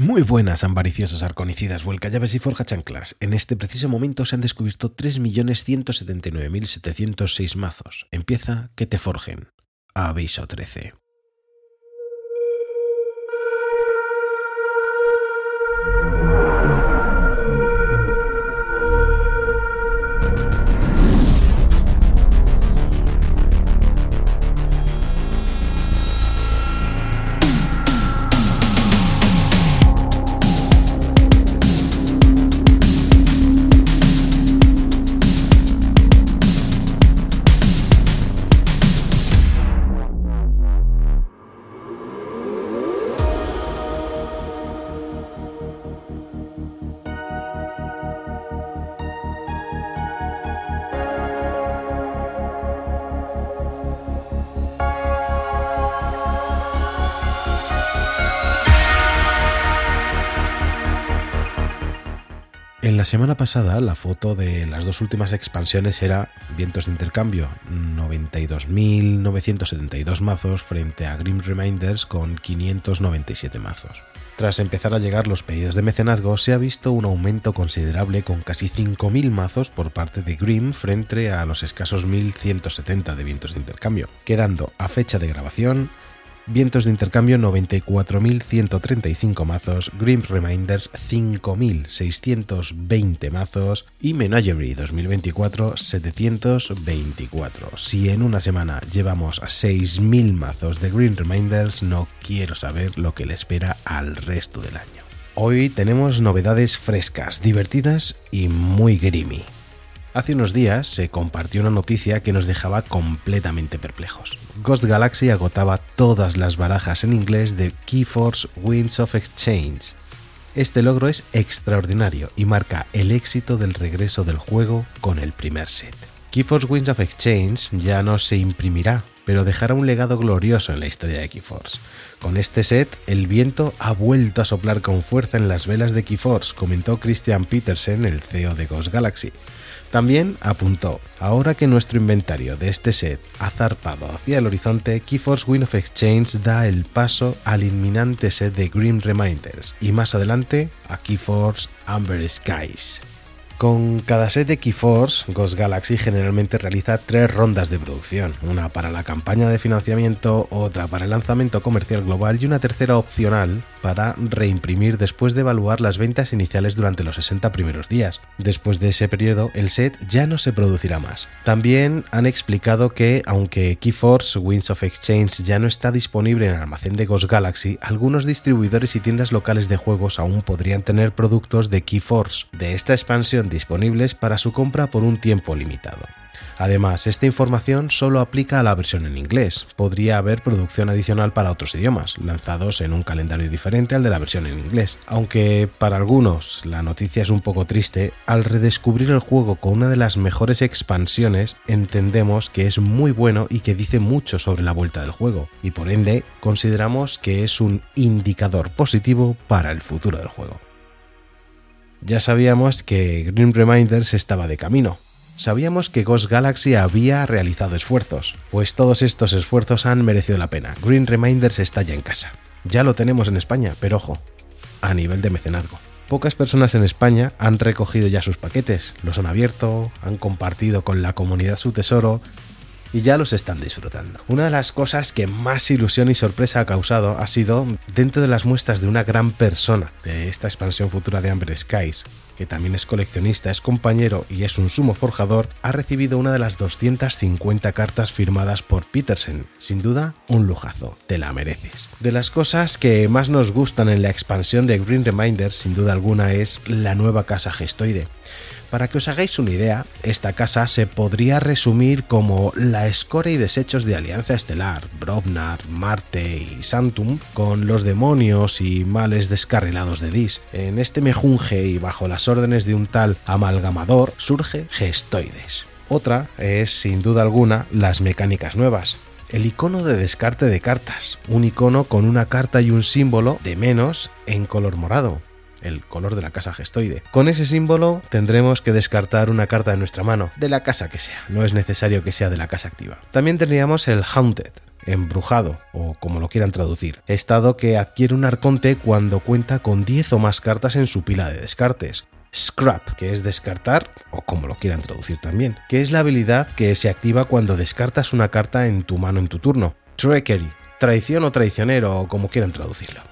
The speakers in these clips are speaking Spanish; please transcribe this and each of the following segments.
Muy buenas, ambariciosos arconicidas, vuelcallaves y forja chanclas. En este preciso momento se han descubierto 3.179.706 mazos. Empieza que te forjen. Aviso 13. En la semana pasada la foto de las dos últimas expansiones era Vientos de Intercambio, 92.972 mazos frente a Grim Reminders con 597 mazos. Tras empezar a llegar los pedidos de mecenazgo, se ha visto un aumento considerable con casi 5.000 mazos por parte de Grim frente a los escasos 1.170 de vientos de intercambio, quedando a fecha de grabación Vientos de intercambio 94.135 mazos, Grim Reminders 5.620 mazos y Menagerie 2024 724. Si en una semana llevamos a 6.000 mazos de Green Reminders, no quiero saber lo que le espera al resto del año. Hoy tenemos novedades frescas, divertidas y muy grimy. Hace unos días se compartió una noticia que nos dejaba completamente perplejos. Ghost Galaxy agotaba todas las barajas en inglés de Keyforce Winds of Exchange. Este logro es extraordinario y marca el éxito del regreso del juego con el primer set. Keyforce Winds of Exchange ya no se imprimirá, pero dejará un legado glorioso en la historia de Keyforce. Con este set, el viento ha vuelto a soplar con fuerza en las velas de Keyforce, comentó Christian Petersen, el CEO de Ghost Galaxy. También apuntó, ahora que nuestro inventario de este set ha zarpado hacia el horizonte, Keyforce Win of Exchange da el paso al inminente set de Grim Reminders y más adelante a Keyforce Amber Skies. Con cada set de Keyforce, Ghost Galaxy generalmente realiza tres rondas de producción, una para la campaña de financiamiento, otra para el lanzamiento comercial global y una tercera opcional para reimprimir después de evaluar las ventas iniciales durante los 60 primeros días. Después de ese periodo, el set ya no se producirá más. También han explicado que, aunque Keyforce Winds of Exchange ya no está disponible en el almacén de Ghost Galaxy, algunos distribuidores y tiendas locales de juegos aún podrían tener productos de Keyforce de esta expansión disponibles para su compra por un tiempo limitado. Además, esta información solo aplica a la versión en inglés. Podría haber producción adicional para otros idiomas, lanzados en un calendario diferente al de la versión en inglés. Aunque para algunos la noticia es un poco triste, al redescubrir el juego con una de las mejores expansiones, entendemos que es muy bueno y que dice mucho sobre la vuelta del juego, y por ende consideramos que es un indicador positivo para el futuro del juego. Ya sabíamos que Green Reminders estaba de camino, sabíamos que Ghost Galaxy había realizado esfuerzos, pues todos estos esfuerzos han merecido la pena. Green Reminders está ya en casa. Ya lo tenemos en España, pero ojo, a nivel de mecenazgo. Pocas personas en España han recogido ya sus paquetes, los han abierto, han compartido con la comunidad su tesoro y ya los están disfrutando. Una de las cosas que más ilusión y sorpresa ha causado ha sido dentro de las muestras de una gran persona de esta expansión futura de Amber Skies, que también es coleccionista, es compañero y es un sumo forjador, ha recibido una de las 250 cartas firmadas por Petersen. Sin duda, un lujazo, te la mereces. De las cosas que más nos gustan en la expansión de Green Reminder, sin duda alguna, es la nueva casa gestoide. Para que os hagáis una idea, esta casa se podría resumir como la escoria y desechos de Alianza Estelar, Brobnar, Marte y Santum, con los demonios y males descarrilados de Dis. En este mejunje y bajo las órdenes de un tal amalgamador surge Gestoides. Otra es, sin duda alguna, las mecánicas nuevas, el icono de descarte de cartas, un icono con una carta y un símbolo de menos en color morado, el color de la casa gestoide. Con ese símbolo tendremos que descartar una carta de nuestra mano, de la casa que sea, no es necesario que sea de la casa activa. También tendríamos el Haunted, embrujado o como lo quieran traducir, estado que adquiere un arconte cuando cuenta con 10 o más cartas en su pila de descartes. Scrap, que es descartar, o como lo quieran traducir también, que es la habilidad que se activa cuando descartas una carta en tu mano en tu turno. Trickery, traición o traicionero, o como quieran traducirlo.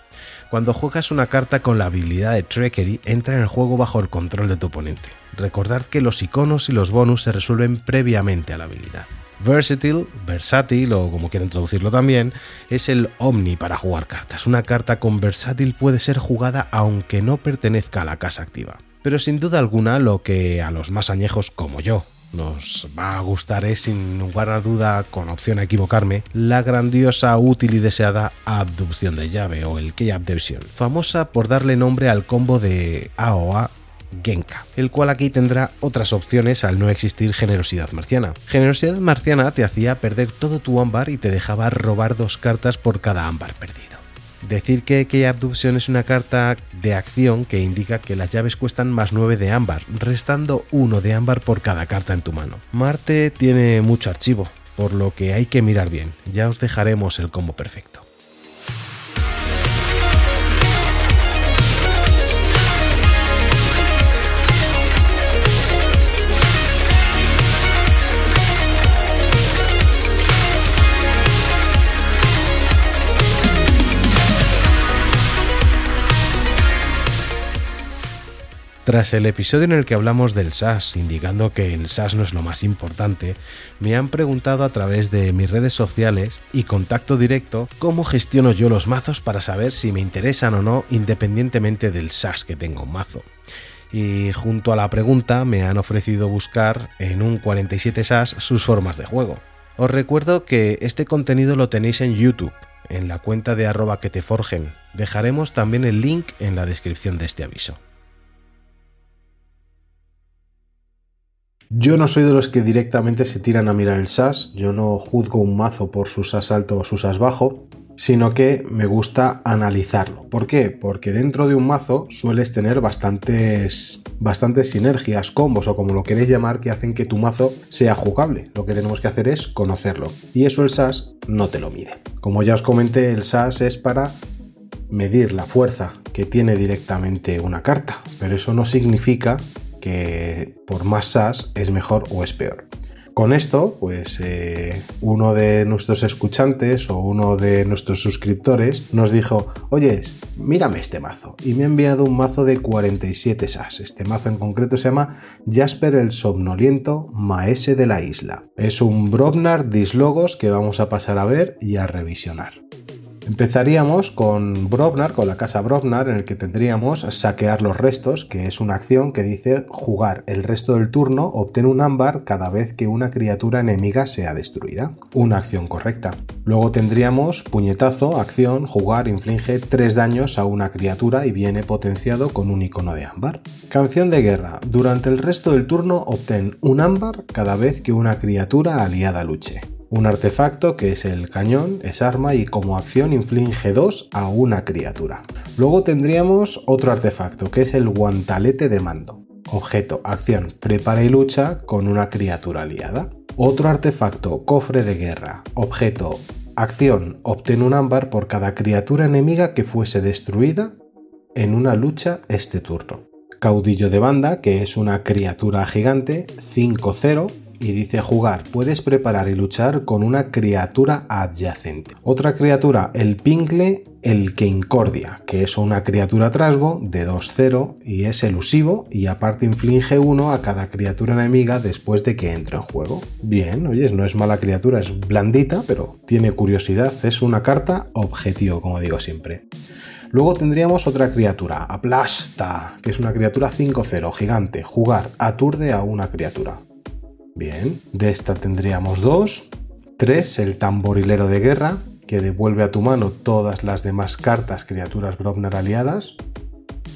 Cuando juegas una carta con la habilidad de Trickery, entra en el juego bajo el control de tu oponente. Recordad que los iconos y los bonus se resuelven previamente a la habilidad. Versatile, versátil o como quieran traducirlo también, es el Omni para jugar cartas. Una carta con versátil puede ser jugada aunque no pertenezca a la casa activa. Pero sin duda alguna lo que a los más añejos como yo nos va a gustar es, sin lugar a duda, con opción a equivocarme, la grandiosa, útil y deseada abducción de llave o el Key Abduction, famosa por darle nombre al combo de AOA Genka, el cual aquí tendrá otras opciones al no existir generosidad marciana. Generosidad marciana te hacía perder todo tu ámbar y te dejaba robar dos cartas por cada ámbar perdido. Decir que Key Abduction es una carta de acción que indica que las llaves cuestan más 9 de ámbar, restando 1 de ámbar por cada carta en tu mano. Marte tiene mucho archivo, por lo que hay que mirar bien, ya os dejaremos el combo perfecto. Tras el episodio en el que hablamos del SAS, indicando que el SAS no es lo más importante, me han preguntado a través de mis redes sociales y contacto directo cómo gestiono yo los mazos para saber si me interesan o no independientemente del SAS que tenga un mazo. Y junto a la pregunta me han ofrecido buscar en un 47 SAS sus formas de juego. Os recuerdo que este contenido lo tenéis en YouTube, en la cuenta de arroba que te forjen. Dejaremos también el link en la descripción de este aviso. Yo no soy de los que directamente se tiran a mirar el SAS, yo no juzgo un mazo por su SAS alto o su SAS bajo, sino que me gusta analizarlo. ¿Por qué? Porque dentro de un mazo sueles tener bastantes, bastantes sinergias, combos o como lo queréis llamar, que hacen que tu mazo sea jugable. Lo que tenemos que hacer es conocerlo. Y eso el SAS no te lo mide. Como ya os comenté, el SAS es para medir la fuerza que tiene directamente una carta, pero eso no significa que por más SAS es mejor o es peor. Con esto, pues eh, uno de nuestros escuchantes o uno de nuestros suscriptores nos dijo, oye, mírame este mazo. Y me ha enviado un mazo de 47 SAS. Este mazo en concreto se llama Jasper el Somnoliento Maese de la Isla. Es un Brobnar Dislogos que vamos a pasar a ver y a revisionar. Empezaríamos con Brobnar, con la casa Brobnar, en el que tendríamos saquear los restos, que es una acción que dice jugar el resto del turno, obtener un ámbar cada vez que una criatura enemiga sea destruida. Una acción correcta. Luego tendríamos puñetazo, acción, jugar, inflige 3 daños a una criatura y viene potenciado con un icono de ámbar. Canción de guerra. Durante el resto del turno obtén un ámbar cada vez que una criatura aliada luche. Un artefacto que es el cañón, es arma y como acción inflige 2 a una criatura. Luego tendríamos otro artefacto que es el guantalete de mando. Objeto, acción, prepara y lucha con una criatura aliada. Otro artefacto, cofre de guerra. Objeto, acción, obtén un ámbar por cada criatura enemiga que fuese destruida en una lucha este turno. Caudillo de banda, que es una criatura gigante, 5-0, y dice jugar, puedes preparar y luchar con una criatura adyacente. Otra criatura, el Pingle, el que incordia, que es una criatura trasgo de 2-0 y es elusivo y aparte inflige 1 a cada criatura enemiga después de que entre en juego. Bien, oye, no es mala criatura, es blandita, pero tiene curiosidad, es una carta objetivo, como digo siempre. Luego tendríamos otra criatura, Aplasta, que es una criatura 5-0, gigante. Jugar, aturde a una criatura. Bien, de esta tendríamos dos. Tres, el tamborilero de guerra, que devuelve a tu mano todas las demás cartas criaturas Brobnar aliadas.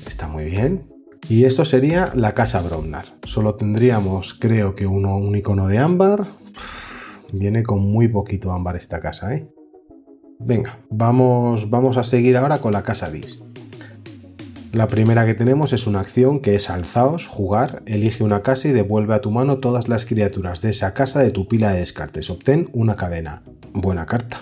Está muy bien. Y esto sería la casa Brobnar. Solo tendríamos, creo que uno, un icono de ámbar. Viene con muy poquito ámbar esta casa, ¿eh? Venga, vamos, vamos a seguir ahora con la casa Dis. La primera que tenemos es una acción que es alzaos, jugar, elige una casa y devuelve a tu mano todas las criaturas de esa casa de tu pila de descartes. Obtén una cadena. Buena carta.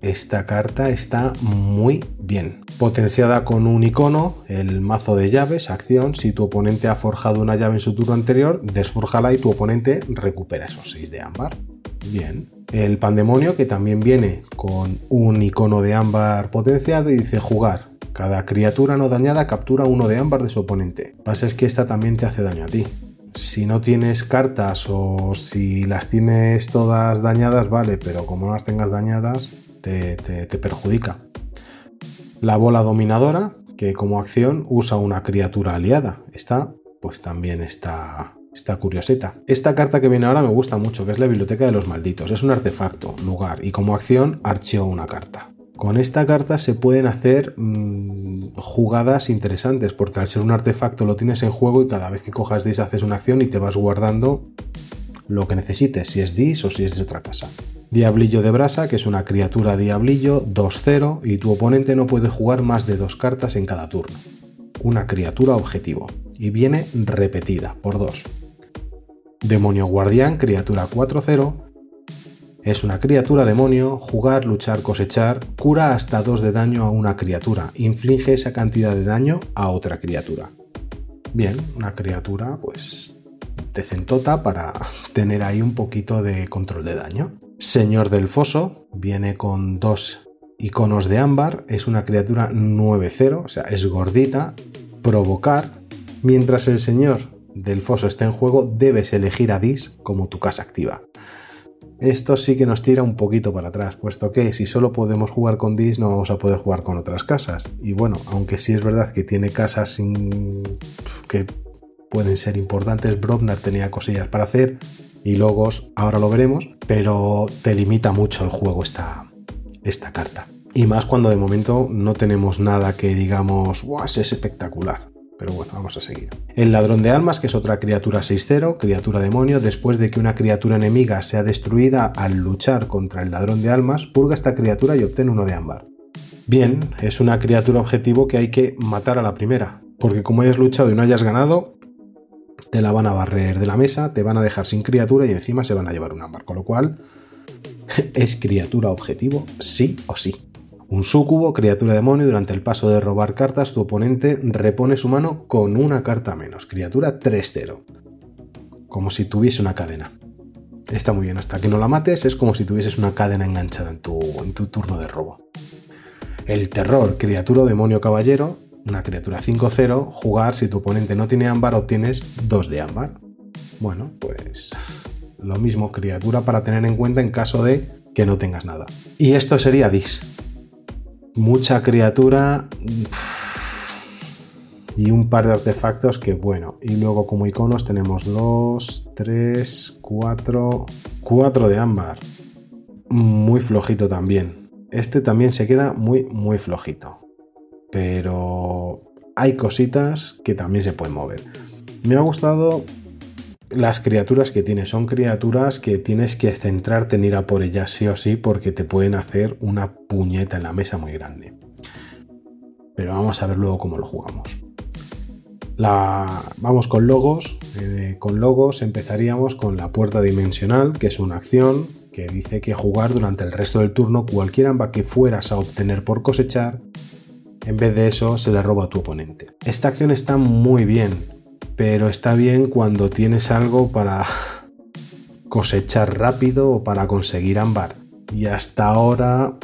esta carta está muy bien. Potenciada con un icono, el mazo de llaves, acción, si tu oponente ha forjado una llave en su turno anterior, desforjala y tu oponente recupera esos 6 de ámbar. Bien. El pandemonio que también viene con un icono de ámbar potenciado y dice jugar. Cada criatura no dañada captura uno de ámbar de su oponente. Lo que pasa es que esta también te hace daño a ti si no tienes cartas o si las tienes todas dañadas, vale, pero como no las tengas dañadas, te, perjudica. La bola dominadora, que como acción usa una criatura aliada. Esta, pues también está, está curioseta. Esta carta que viene ahora me gusta mucho, que es la Biblioteca de los Malditos. Es un artefacto, lugar, y como acción archivo una carta. Con esta carta se pueden hacer mm, jugadas interesantes, porque al ser un artefacto lo tienes en juego y cada vez que cojas dis haces una acción y te vas guardando lo que necesites, si es dis o si es de otra casa. Diablillo de brasa, que es una criatura diablillo 2-0 y tu oponente no puede jugar más de dos cartas en cada turno. Una criatura objetivo y viene repetida por dos. Demonio guardián, criatura 4-0. Es una criatura demonio, jugar, luchar, cosechar, cura hasta 2 de daño a una criatura, inflige esa cantidad de daño a otra criatura. Bien, una criatura pues decentota para tener ahí un poquito de control de daño. Señor del Foso viene con dos iconos de ámbar, es una criatura 9-0, o sea, es gordita. Provocar, mientras el Señor del Foso esté en juego, debes elegir a Dis como tu casa activa. Esto sí que nos tira un poquito para atrás, puesto que si solo podemos jugar con Dis no vamos a poder jugar con otras casas. Y bueno, aunque sí es verdad que tiene casas sin... que pueden ser importantes, Brobnar tenía cosillas para hacer, y logos, ahora lo veremos, pero te limita mucho el juego esta, esta carta. Y más cuando de momento no tenemos nada que digamos, ¡guau! Es espectacular. Pero bueno, vamos a seguir. El ladrón de almas, que es otra criatura 6-0, criatura demonio, después de que una criatura enemiga sea destruida al luchar contra el ladrón de almas, purga esta criatura y obtiene uno de ámbar. Bien, es una criatura objetivo que hay que matar a la primera, porque como hayas luchado y no hayas ganado, te la van a barrer de la mesa, te van a dejar sin criatura y encima se van a llevar un ámbar. Con lo cual, es criatura objetivo, sí o sí. Un sucubo, criatura demonio, durante el paso de robar cartas, tu oponente repone su mano con una carta menos. Criatura 3-0. Como si tuviese una cadena. Está muy bien, hasta que no la mates es como si tuvieses una cadena enganchada en tu, en tu turno de robo. El terror, criatura demonio caballero, una criatura 5-0, jugar si tu oponente no tiene ámbar obtienes 2 de ámbar. Bueno, pues lo mismo criatura para tener en cuenta en caso de que no tengas nada. Y esto sería Dis. Mucha criatura y un par de artefactos que bueno. Y luego como iconos tenemos 2, 3, 4, 4 de ámbar. Muy flojito también. Este también se queda muy, muy flojito pero hay cositas que también se pueden mover. Me ha gustado las criaturas que tiene. Son criaturas que tienes que centrarte en ir a por ellas sí o sí porque te pueden hacer una puñeta en la mesa muy grande. Pero vamos a ver luego cómo lo jugamos. Vamos con logos. Eh, con logos empezaríamos con la puerta dimensional, que es una acción que dice que jugar durante el resto del turno cualquier amba que fueras a obtener por cosechar en vez de eso, se le roba a tu oponente. Esta acción está muy bien, pero está bien cuando tienes algo para cosechar rápido o para conseguir ámbar. Y hasta ahora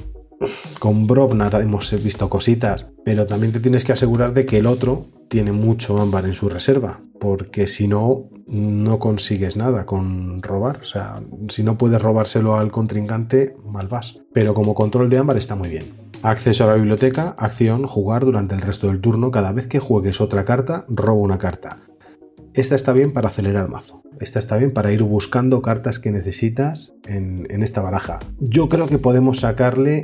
con Brobnar hemos visto cositas, pero también te tienes que asegurar de que el otro tiene mucho ámbar en su reserva, porque si no, no consigues nada con robar. O sea, si no puedes robárselo al contrincante, mal vas. Pero como control de ámbar está muy bien. Acceso a la biblioteca, acción, jugar durante el resto del turno. Cada vez que juegues otra carta, robo una carta. Esta está bien para acelerar el mazo. Esta está bien para ir buscando cartas que necesitas en, en esta baraja. Yo creo que podemos sacarle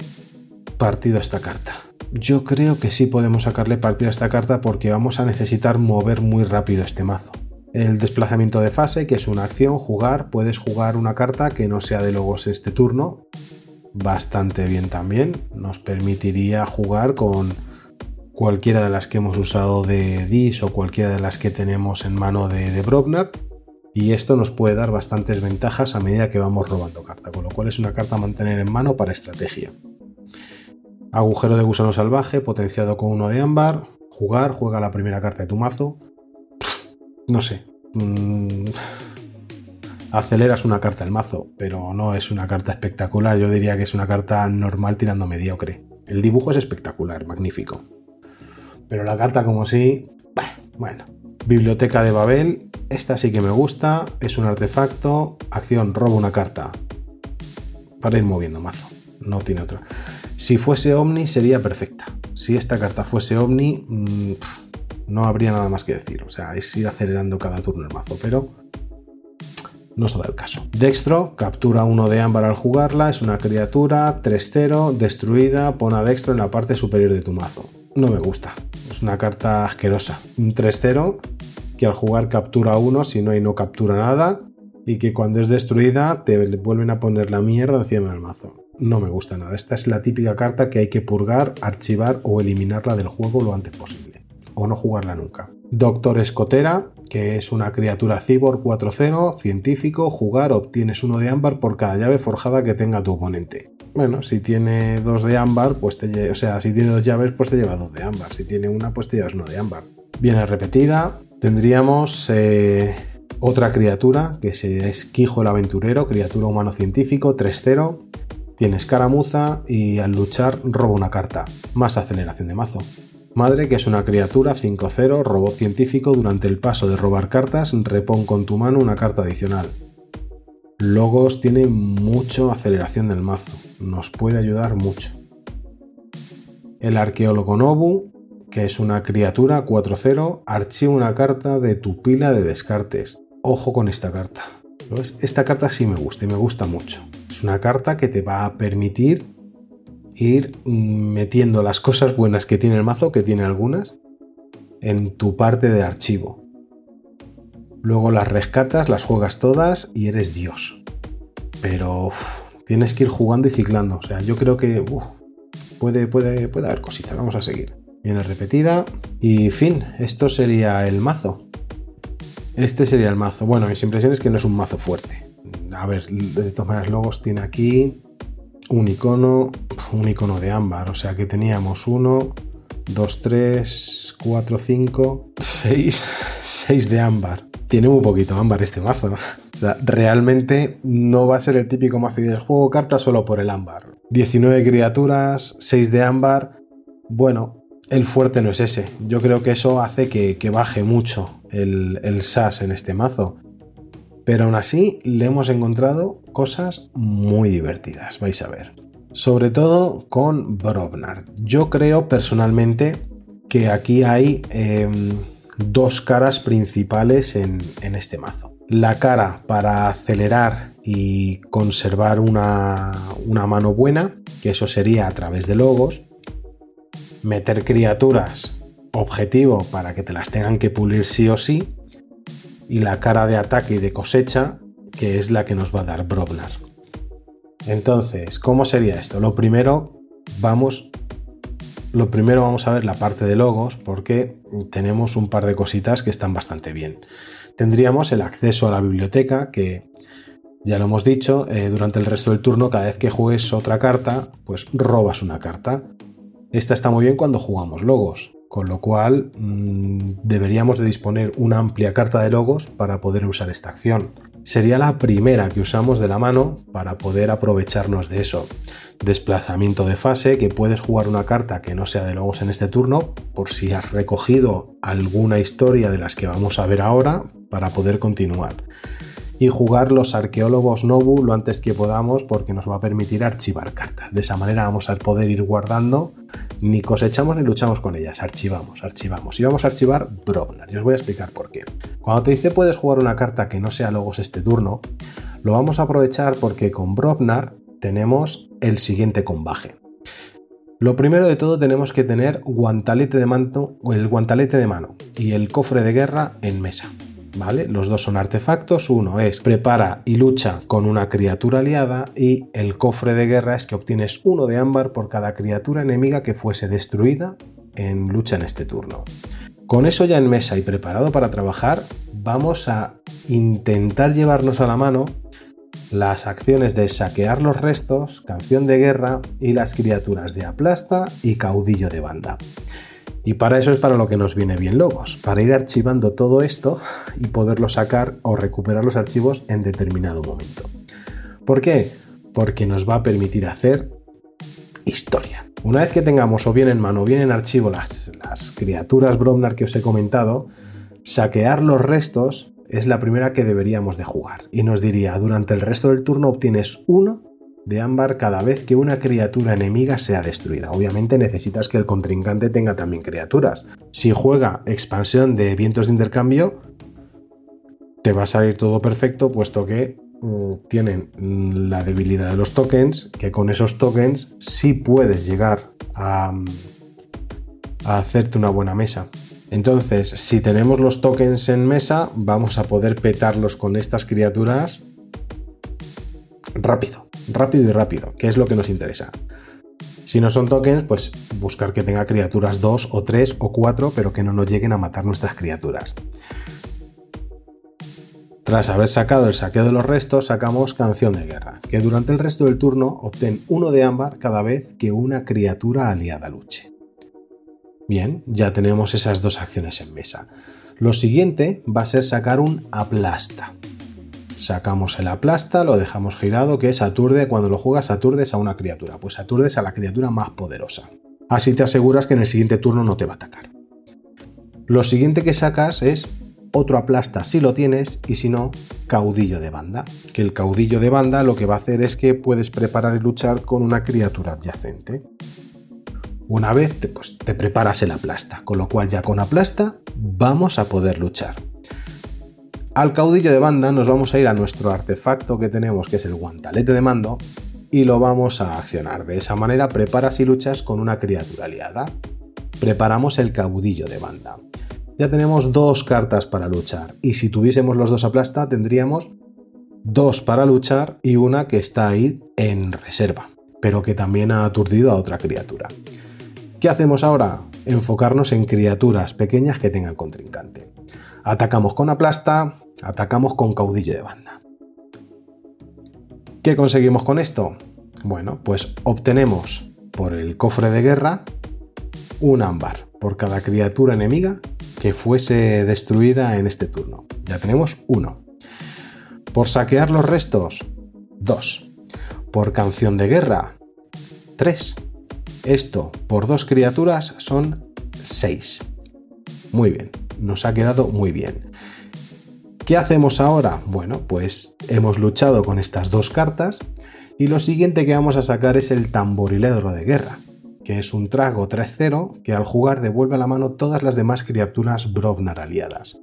partido a esta carta. Yo creo que sí podemos sacarle partido a esta carta porque vamos a necesitar mover muy rápido este mazo. El desplazamiento de fase, que es una acción, jugar, puedes jugar una carta que no sea de logos este turno bastante bien también. Nos permitiría jugar con cualquiera de las que hemos usado de Dis o cualquiera de las que tenemos en mano de, de Y esto nos puede dar bastantes ventajas a medida que vamos robando carta, con lo cual es una carta a mantener en mano para estrategia. Agujero de gusano salvaje, potenciado con uno de ámbar. Jugar, juega la primera carta de tu mazo. No sé. Mm, aceleras una carta del mazo, pero no es una carta espectacular. Yo diría que es una carta normal tirando mediocre. El dibujo es espectacular, magnífico. Pero la carta como sí, bueno. Biblioteca de Babel, esta sí que me gusta, es un artefacto, acción, robo una carta. Para ir moviendo mazo, no tiene otra. Si fuese Omni sería perfecta. Si esta carta fuese Omni, mm, no habría nada más que decir. O sea, es ir acelerando cada turno el mazo, pero no se da el caso. Dextro, captura uno de ámbar al jugarla, es una criatura 3-0, destruida, pon a Dextro en la parte superior de tu mazo. No me gusta, es una carta asquerosa. Un 3-0 que al jugar captura uno, si no hay no captura nada, y que cuando es destruida te vuelven a poner la mierda encima del mazo. No me gusta nada. Esta es la típica carta que hay que purgar, archivar o eliminarla del juego lo antes posible. O no jugarla nunca. Doctor Escotera, que es una criatura cyborg 4-0, científico, jugar, obtienes uno de ámbar por cada llave forjada que tenga tu oponente. Bueno, si tiene dos de ámbar, pues te o sea, si tiene dos llaves, pues te lleva dos de ámbar. Si tiene una, pues te llevas uno de ámbar. Viene repetida. Tendríamos eh, otra criatura, que es Quijo el Aventurero, criatura humano científico, 3-0. Tiene escaramuza y al luchar roba una carta. Más aceleración de mazo. Madre, que es una criatura 5-0, robot científico, durante el paso de robar cartas, repon con tu mano una carta adicional. Logos tiene mucho aceleración del mazo, nos puede ayudar mucho. El arqueólogo Nobu, que es una criatura 4-0, archiva una carta de tu pila de descartes. Ojo con esta carta. Esta carta sí me gusta y me gusta mucho. Es una carta que te va a permitir ir metiendo las cosas buenas que tiene el mazo, que tiene algunas, en tu parte de archivo. Luego las rescatas, las juegas todas y eres Dios. Pero tienes que ir jugando y ciclando. O sea, yo creo que puede, puede, puede haber cositas. Vamos a seguir. Viene repetida. Y fin, esto sería el mazo. Este sería el mazo. Bueno, mis impresiones es que no es un mazo fuerte. A ver, de todas maneras, Logos tiene aquí un icono, un icono de ámbar. O sea que teníamos uno, dos, tres, cuatro, cinco, seis, seis de ámbar tiene muy poquito ámbar este mazo. O sea, realmente no va a ser el típico mazo del juego cartas solo por el ámbar. 19 criaturas, 6 de ámbar. Bueno, el fuerte no es ese. Yo creo que eso hace que, baje mucho el, el SAS en este mazo. Pero aún así le hemos encontrado cosas muy divertidas, vais a ver. Sobre todo con Brovnar. Yo creo personalmente que aquí hay... Em, dos caras principales en, este mazo. La cara para acelerar y conservar una, una mano buena, que eso sería a través de logos. Meter criaturas objetivo para que te las tengan que pulir sí o sí. Y la cara de ataque y de cosecha, que es la que nos va a dar Brobnar. Entonces, ¿cómo sería esto? Lo primero, vamos lo primero vamos a ver la parte de logos porque tenemos un par de cositas que están bastante bien. Tendríamos el acceso a la biblioteca que ya lo hemos dicho, eh, durante el resto del turno cada vez que juegues otra carta, pues robas una carta. Esta está muy bien cuando jugamos logos, con lo cual mm, deberíamos de disponer una amplia carta de logos para poder usar esta acción. Sería la primera que usamos de la mano para poder aprovecharnos de eso desplazamiento de fase, que puedes jugar una carta que no sea de logos en este turno, por si has recogido alguna historia de las que vamos a ver ahora, para poder continuar. Y jugar los arqueólogos Nobu lo antes que podamos porque nos va a permitir archivar cartas. De esa manera vamos a poder ir guardando, ni cosechamos ni luchamos con ellas, archivamos, archivamos. Y vamos a archivar Brovnar, y os voy a explicar por qué. Cuando te dice puedes jugar una carta que no sea logos este turno, lo vamos a aprovechar porque con Brovnar tenemos el siguiente combaje. Lo primero de todo tenemos que tener guantalete de manto, el guantalete de mano y el cofre de guerra en mesa. ¿Vale? Los dos son artefactos. Uno es prepara y lucha con una criatura aliada y el cofre de guerra es que obtienes uno de ámbar por cada criatura enemiga que fuese destruida en lucha en este turno. Con eso ya en mesa y preparado para trabajar, vamos a intentar llevarnos a la mano las acciones de saquear los restos, canción de guerra y las criaturas de aplasta y caudillo de banda. Y para eso es para lo que nos viene bien Logos, para ir archivando todo esto y poderlo sacar o recuperar los archivos en determinado momento. ¿Por qué? Porque nos va a permitir hacer historia. Una vez que tengamos o bien en mano o bien en archivo las, las criaturas Bromnar que os he comentado, saquear los restos es la primera que deberíamos de jugar. Y nos diría, durante el resto del turno obtienes uno de ámbar cada vez que una criatura enemiga sea destruida. Obviamente necesitas que el contrincante tenga también criaturas. Si juega expansión de vientos de intercambio, te va a salir todo perfecto, puesto que mm, tienen la debilidad de los tokens, que con esos tokens sí puedes llegar a, a hacerte una buena mesa. Entonces, si tenemos los tokens en mesa, vamos a poder petarlos con estas criaturas rápido, rápido y rápido, que es lo que nos interesa. Si no son tokens, pues buscar que tenga criaturas 2 o 3 o 4, pero que no nos lleguen a matar nuestras criaturas. Tras haber sacado el saqueo de los restos, sacamos Canción de Guerra, que durante el resto del turno obtén uno de ámbar cada vez que una criatura aliada luche. Bien, ya tenemos esas dos acciones en mesa. Lo siguiente va a ser sacar un aplasta. Sacamos el aplasta, lo dejamos girado, que es aturde. Cuando lo juegas, aturdes a una criatura. Pues aturdes a la criatura más poderosa. Así te aseguras que en el siguiente turno no te va a atacar. Lo siguiente que sacas es otro aplasta si lo tienes y si no, caudillo de banda. Que el caudillo de banda lo que va a hacer es que puedes preparar y luchar con una criatura adyacente. Una vez te, pues, te preparas el aplasta, con lo cual ya con aplasta vamos a poder luchar. Al caudillo de banda nos vamos a ir a nuestro artefacto que tenemos, que es el guantalete de mando, y lo vamos a accionar. De esa manera preparas y luchas con una criatura aliada. Preparamos el caudillo de banda. Ya tenemos dos cartas para luchar, y si tuviésemos los dos aplasta tendríamos dos para luchar y una que está ahí en reserva, pero que también ha aturdido a otra criatura. ¿Qué hacemos ahora? Enfocarnos en criaturas pequeñas que tengan contrincante. Atacamos con aplasta, atacamos con caudillo de banda. ¿Qué conseguimos con esto? Bueno, pues obtenemos por el cofre de guerra un ámbar por cada criatura enemiga que fuese destruida en este turno. Ya tenemos uno. Por saquear los restos, dos. Por canción de guerra, tres. Esto por dos criaturas son 6. Muy bien, nos ha quedado muy bien. ¿Qué hacemos ahora? Bueno, pues hemos luchado con estas dos cartas y lo siguiente que vamos a sacar es el tamborilero de guerra, que es un trago 3-0 que al jugar devuelve a la mano todas las demás criaturas Brovnar aliadas.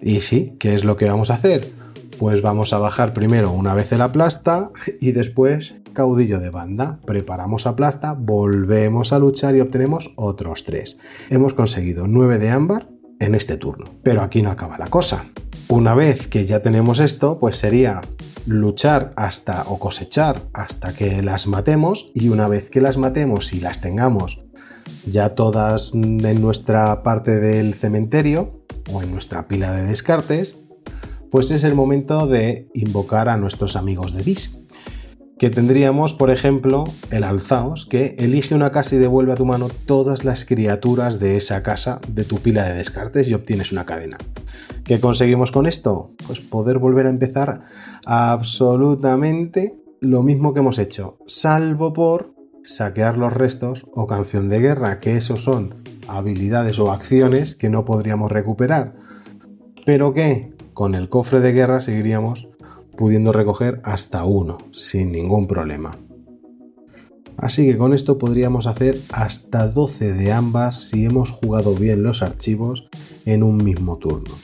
Y sí, ¿qué es lo que vamos a hacer? Pues vamos a bajar primero una vez el aplasta y después caudillo de banda. Preparamos aplasta, volvemos a luchar y obtenemos otros 3. Hemos conseguido 9 de ámbar en este turno. Pero aquí no acaba la cosa. Una vez que ya tenemos esto, pues sería luchar hasta o cosechar hasta que las matemos y una vez que las matemos y las tengamos ya todas en nuestra parte del cementerio o en nuestra pila de descartes, pues es el momento de invocar a nuestros amigos de Dis que tendríamos, por ejemplo, el alzaos, que elige una casa y devuelve a tu mano todas las criaturas de esa casa de tu pila de descartes y obtienes una cadena. ¿Qué conseguimos con esto? Pues poder volver a empezar absolutamente lo mismo que hemos hecho, salvo por saquear los restos o canción de guerra, que esos son habilidades o acciones que no podríamos recuperar, pero que con el cofre de guerra seguiríamos pudiendo recoger hasta uno sin ningún problema. Así que con esto podríamos hacer hasta 12 de ambas si hemos jugado bien los archivos en un mismo turno,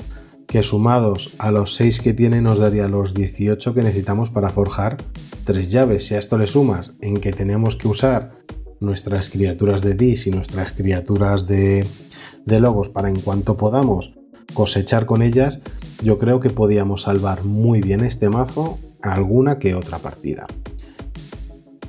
que sumados a los 6 que tiene nos daría los 18 que necesitamos para forjar tres llaves. Si a esto le sumas en que tenemos que usar nuestras criaturas de Dis y nuestras criaturas de, de logos para en cuanto podamos cosechar con ellas, yo creo que podíamos salvar muy bien este mazo alguna que otra partida.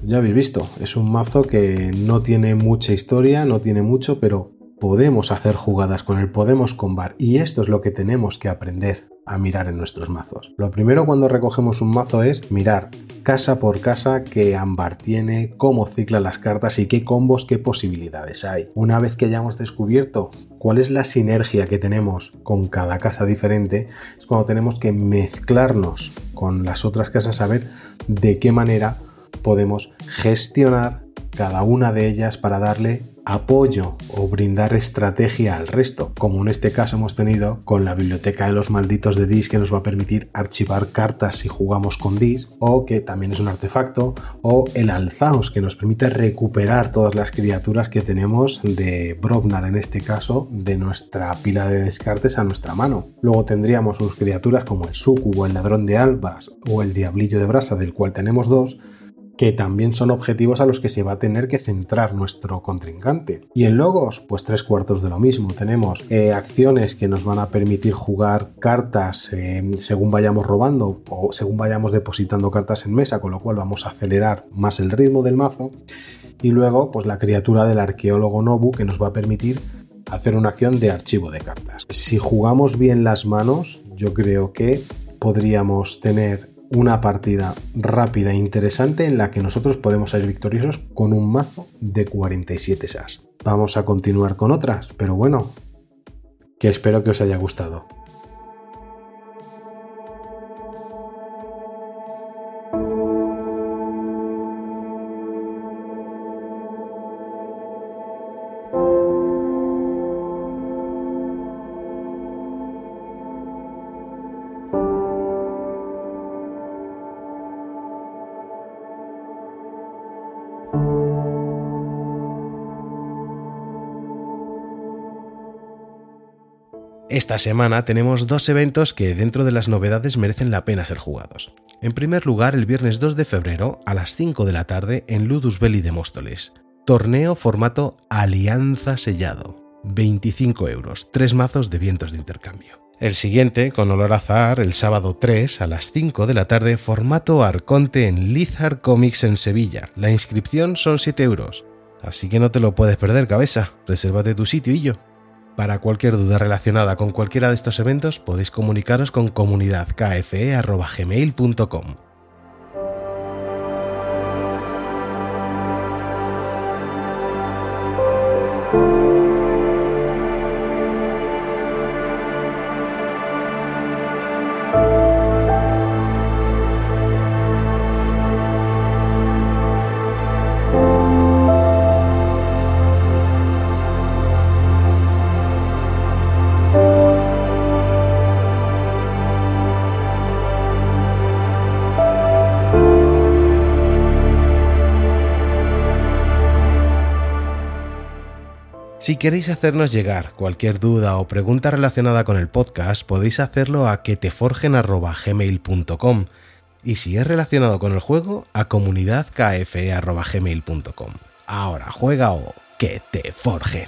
Ya habéis visto, es un mazo que no tiene mucha historia, no tiene mucho, pero podemos hacer jugadas con él, podemos combar y esto es lo que tenemos que aprender a mirar en nuestros mazos. Lo primero cuando recogemos un mazo es mirar casa por casa qué ámbar tiene, cómo cicla las cartas y qué combos, qué posibilidades hay. Una vez que hayamos descubierto cuál es la sinergia que tenemos con cada casa diferente, es cuando tenemos que mezclarnos con las otras casas a ver de qué manera podemos gestionar cada una de ellas para darle apoyo o brindar estrategia al resto, como en este caso hemos tenido con la biblioteca de los malditos de Dis que nos va a permitir archivar cartas si jugamos con Dis, o que también es un artefacto, o el Alzaos que nos permite recuperar todas las criaturas que tenemos de Brognar en este caso, de nuestra pila de descartes a nuestra mano. Luego tendríamos sus criaturas como el Sucubo, el Ladrón de Albas o el Diablillo de Brasa, del cual tenemos dos, que también son objetivos a los que se va a tener que centrar nuestro contrincante. Y en logos, pues tres cuartos de lo mismo. Tenemos eh, acciones que nos van a permitir jugar cartas eh, según vayamos robando o según vayamos depositando cartas en mesa, con lo cual vamos a acelerar más el ritmo del mazo. Y luego, pues la criatura del arqueólogo Nobu que nos va a permitir hacer una acción de archivo de cartas. Si jugamos bien las manos, yo creo que podríamos tener una partida rápida e interesante en la que nosotros podemos salir victoriosos con un mazo de 47 SAS. Vamos a continuar con otras, pero bueno, que espero que os haya gustado. Esta semana tenemos dos eventos que dentro de las novedades merecen la pena ser jugados. En primer lugar, el viernes 2 de febrero a las 5 de la tarde en Ludus Belli de Móstoles. Torneo formato Alianza Sellado. 25 euros, tres mazos de vientos de intercambio. El siguiente, con olor azar, el sábado 3 a las 5 de la tarde, formato Arconte en Lizard Comics en Sevilla. La inscripción son 7 euros. Así que no te lo puedes perder, cabeza. Resérvate tu sitio y yo. Para cualquier duda relacionada con cualquiera de estos eventos podéis comunicaros con comunidadkfe.gmail.com. Si queréis hacernos llegar cualquier duda o pregunta relacionada con el podcast, podéis hacerlo a queteforgen.gmail.com y si es relacionado con el juego, a comunidadkfe.gmail.com. Ahora juega o que te forjen.